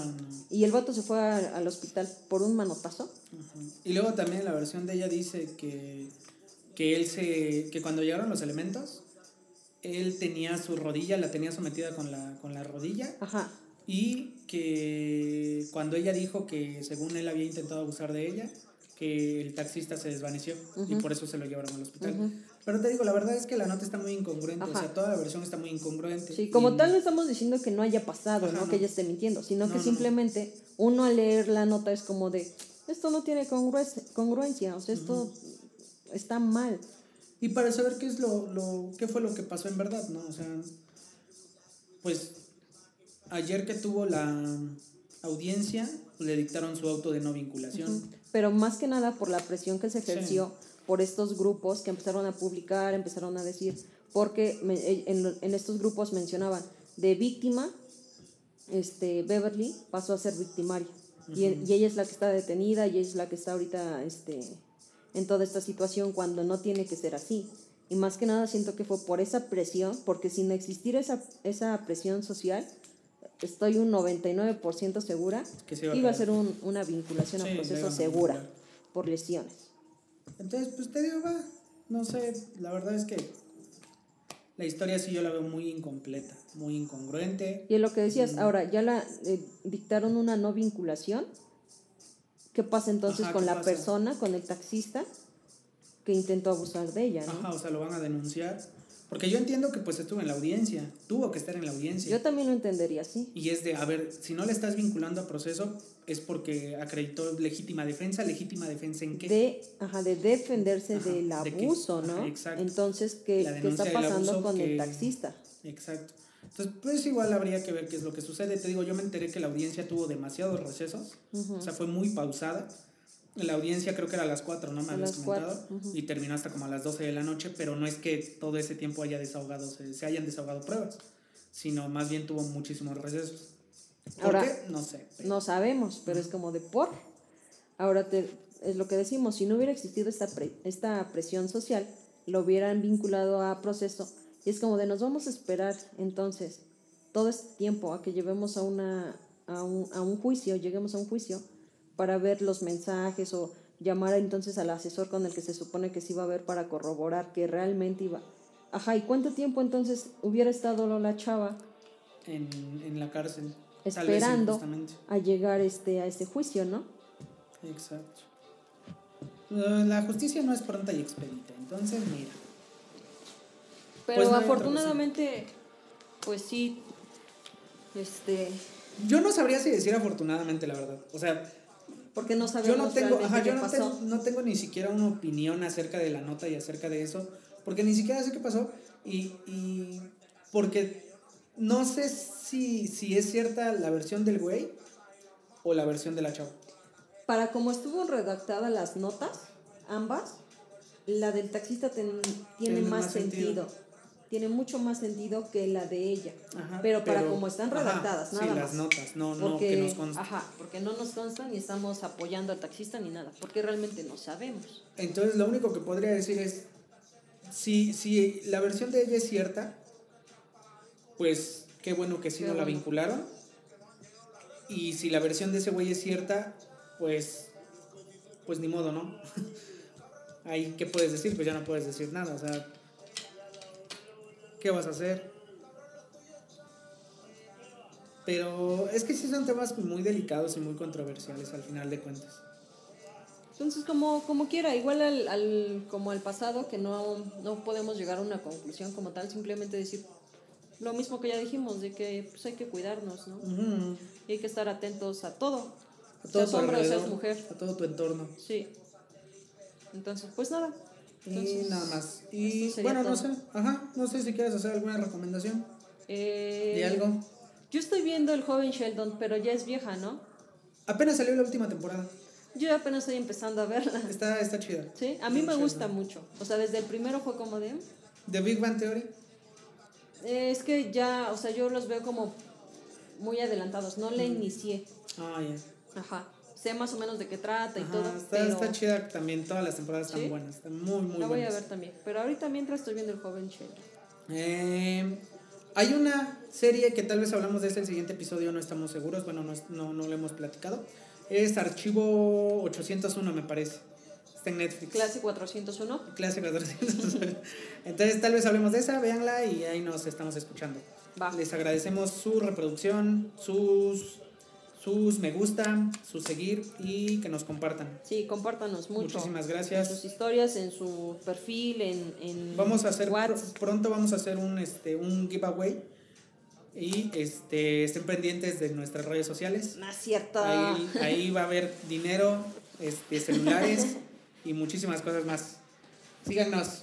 Y el vato se fue a- al hospital por un manotazo.
Ajá. Y luego también la versión de ella dice que, que él se. que cuando llegaron los elementos, él tenía su rodilla, la tenía sometida con la, con la rodilla.
Ajá.
Y que cuando ella dijo que según él había intentado abusar de ella, que el taxista se desvaneció y por eso se lo llevaron al hospital.
Ujú.
Pero te digo, la verdad es que la nota está muy incongruente, o
Ajá.
sea, toda la versión está muy incongruente.
Sí, como
Y-
tal no estamos diciendo que no haya pasado,
Ajá,
¿no?
no.
Que ella esté mintiendo, sino
No,
que
no,
simplemente uno al leer la nota es como de, esto no tiene congruencia, congruencia o sea, esto está mal.
Y para saber qué es lo, lo, qué fue lo que pasó en verdad, ¿no? O sea, pues ayer que tuvo la audiencia, le dictaron su auto de no vinculación.
Pero más que nada por la presión que se ejerció por estos grupos que empezaron a publicar, empezaron a decir, porque me- eh, en, en estos grupos mencionaban de víctima, este, Beverly pasó a ser victimaria. y, y ella es la que está detenida y ella es la que está ahorita este, en toda esta situación cuando no tiene que ser así. Y más que nada siento que fue por esa presión, porque sin existir esa, esa presión social, estoy un 99% segura
Que se iba a
iba a ser un- una vinculación
Sí,
a proceso segura
vincular.
por lesiones.
Entonces, pues te digo, va, no sé, la verdad es que la historia sí yo la veo muy incompleta, muy incongruente.
Y es lo que decías, ahora ya la eh, dictaron una no vinculación. ¿Qué pasa entonces
Ajá,
con
¿qué
la
pasa?
persona, con el taxista que intentó abusar de ella? ¿no?
Ajá, o sea, lo van a denunciar. Porque yo entiendo que pues estuvo en la audiencia, tuvo que estar en la audiencia.
Yo también lo entendería así.
Y es de, a ver, si no le estás vinculando a proceso, es porque acreditó legítima defensa. ¿Legítima defensa en qué?
De, ajá, de defenderse
Ajá,
del abuso, ¿no?
Ajá, exacto.
Entonces, ¿qué, ¿qué está pasando
abuso
con el taxista?
Exacto. Entonces, pues igual habría que ver qué es lo que sucede. Te digo, yo me enteré que la audiencia tuvo demasiados recesos,
Ujú.
o sea, fue muy pausada. La audiencia creo que era a las 4, ¿no? Me
A
habías comentado.
cuatro, ujú.
Y terminó hasta como a las 12 de la noche, pero no es que todo ese tiempo haya desahogado, se, se hayan desahogado pruebas, sino más bien tuvo muchísimos recesos. ¿Por
Ahora,
qué? No sé. pero-
No sabemos, pero es como de por. Ahora te, es lo que decimos, si no hubiera existido esta, pre- esta presión social, lo hubieran vinculado a proceso. Y es como de nos vamos a esperar entonces todo este tiempo a que llevemos a, una, a, un, a un juicio, lleguemos a un juicio para ver los mensajes o llamar entonces al asesor con el que se supone que se iba a ver para corroborar que realmente iba. Ajá, ¿y cuánto tiempo entonces hubiera estado la chava
en, en la cárcel. Vez
esperando a llegar este, a este juicio, no?
Exacto. La justicia no es pronta y expedita, entonces mira.
Pero
Pues no hay otra
afortunadamente, pues sí, este,
Yo no sabría si decir afortunadamente, la verdad. O sea,
porque no
yo
sabemos
no tengo, ajá, yo no
pasó.
no tengo ni siquiera una opinión acerca de la nota y acerca de eso, porque ni siquiera sé qué pasó y, y porque no sé si, si es cierta la versión del güey o la versión de la chava.
Para como estuvo redactada las notas, ambas, la del taxista ten- tiene
Tiene
más
más
sentido.
sentido.
Tiene mucho más sentido que la de ella.
Ajá,
pero para como están
ajá,
redactadas,
sí,
nada
las
más.
notas, no, no,
porque,
que nos consta.
Ajá, porque no nos consta ni estamos apoyando al taxista ni nada, porque realmente no sabemos.
Entonces lo único que podría decir es, si, si la versión de ella es cierta, pues qué bueno que sí
Qué
no la vincularon. Y si la versión de ese güey es cierta, pues, pues ni modo, ¿no? Ahí, ¿qué puedes decir? Pues ya no puedes decir nada, o sea, ¿qué vas a hacer? Pero es que sí son temas muy delicados y muy controversiales al final de cuentas.
Entonces, como, como quiera, igual al, al, como al pasado, que no, no podemos llegar a una conclusión como tal, simplemente decir lo mismo que ya dijimos, de que pues, hay que cuidarnos, ¿no?
Ujú.
Y hay que estar atentos a todo.
A todo
seas hombre o seas mujer.
a todo tu entorno.
Sí. Entonces, pues nada. Entonces,
y nada más. Y bueno, no sé, ajá, no sé si quieres hacer alguna recomendación
Eh,
de algo.
Yo estoy viendo el joven Sheldon, pero ya es vieja, ¿no?
Apenas salió la última temporada.
Yo apenas estoy empezando a verla.
Está, está chida.
Sí, a mí me gusta mucho. O sea, desde el primero fue como de...
The Big Bang Theory.
eh, es que ya, o sea, yo los veo como muy adelantados. No le inicié.
Ah, ya.
Ajá. Sé más o menos de qué trata y
Ajá,
todo.
está,
pero
está chida también. Todas las temporadas están
¿Sí?
buenas. Están muy, muy
la voy a
buenas.
ver también. Pero ahorita mientras estoy viendo el joven Sheldon.
Eh, hay una serie que tal vez hablamos de este el siguiente episodio, no estamos seguros. Bueno, no, no, no lo hemos platicado. Es Archivo 801, me parece. Está en Netflix.
Clase 401.
Clase 401. Entonces, tal vez hablemos de esa, véanla y ahí nos estamos escuchando.
Va.
Les agradecemos su reproducción, sus, sus me gusta, su seguir y que nos compartan.
Sí, compártanos mucho.
Muchísimas
En
gracias.
sus historias, en su perfil, en, en
Vamos a hacer pr- pronto vamos a hacer un este un giveaway y este estén pendientes de nuestras redes sociales.
No es cierto.
Ahí, ahí va a haber dinero, este celulares y muchísimas cosas más. Síganos.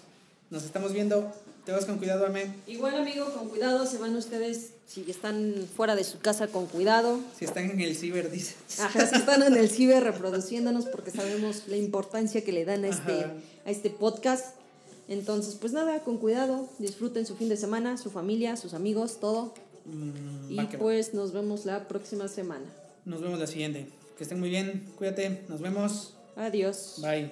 Nos estamos viendo. Te vas con cuidado, amén.
Igual, amigo, con cuidado, se van ustedes, si están fuera de su casa, con cuidado.
Si están en el ciber, dice.
Ajá, si están en el ciber reproduciéndonos porque sabemos la importancia que le dan a este,
Ajá.
a este podcast. Entonces, pues nada, con cuidado, disfruten su fin de semana, su familia, sus amigos, todo.
Mm,
Y pues nos vemos la próxima semana.
Nos vemos la siguiente. Que estén muy bien. Cuídate. Nos vemos.
Adiós.
Bye.